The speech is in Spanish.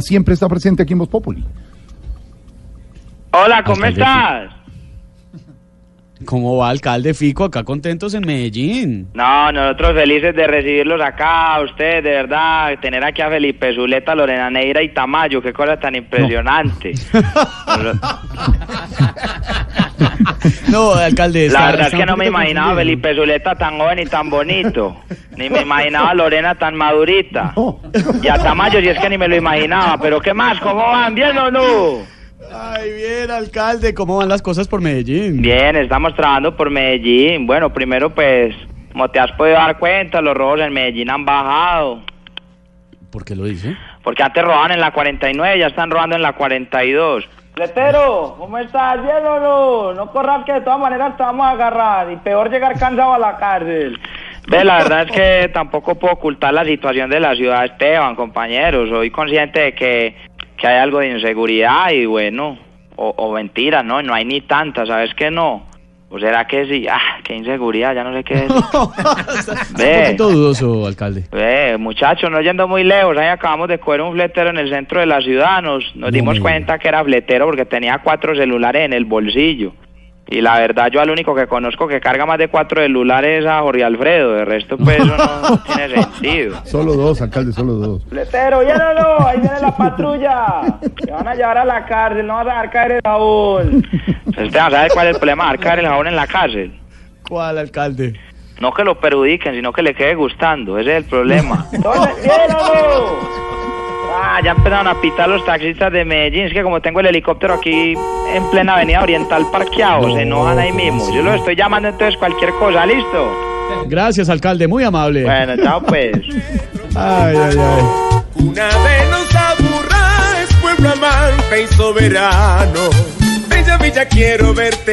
Siempre está presente aquí en Voz Populi. Hola, ¿cómo estás? ¿Cómo va, alcalde Fico? Acá contentos en Medellín. No, nosotros felices de recibirlos acá, a usted, de verdad, tener aquí a Felipe Zuleta, Lorena Neira y Tamayo, qué cosa tan impresionante. No, alcalde. La está- verdad es que no me imaginaba a. Felipe Zuleta tan joven y tan bonito, ni me imaginaba a Lorena tan madurita, y a Tamayo si es que ni me lo imaginaba, pero ¿qué más? ¿Cómo van? ¿Bien o no? Ay, bien, alcalde. ¿Cómo van las cosas por Medellín? Bien, estamos trabajando por Medellín. Bueno, primero pues, como te has podido dar cuenta, los robos en Medellín han bajado. ¿Por qué lo dice? Porque antes robaban en la 49, ya están robando en la 42. Letero, ¿cómo estás? ¿Bien no? No corras que de todas maneras te vamos a agarrar y peor llegar cansado a la cárcel. Ve, la verdad es que tampoco puedo ocultar la situación de la ciudad, Esteban, compañeros. Soy consciente de que, que hay algo de inseguridad y bueno, o, o mentiras, ¿no? No hay ni tantas, ¿sabes que no? ¿O será que sí? Ah, qué inseguridad, ya no sé qué. Un Ve. poquito dudoso, alcalde. Eh, muchachos, no yendo muy lejos, ahí acabamos de coger un fletero en el centro de la ciudad, nos, nos No dimos cuenta que era fletero porque tenía cuatro celulares en el bolsillo. Y la verdad, yo al único que conozco que carga más de cuatro celulares es a Jorge Alfredo, de resto pues eso no tiene sentido. Solo dos, alcalde, solo dos. Fletero, ya no, ahí viene la patrulla. Te van a llevar a la cárcel, no vas a dejar caer el jabón. Entonces, ¿sabes cuál es el problema de dejar caer el jabón en la cárcel? ¿Cuál, alcalde? No que lo perjudiquen, sino que le quede gustando. Ese es el problema. Ah, ya empezaron a pitar los taxistas de Medellín. Es que como tengo el helicóptero aquí en plena avenida oriental parqueado, se enojan ahí mismo. Yo los estoy llamando entonces cualquier cosa, ¿listo? Gracias, alcalde. Muy amable. Bueno, chao pues. Ay, ay, ay. Una vez nos aburra es pueblo amante y soberano. Bella, bella, quiero verte.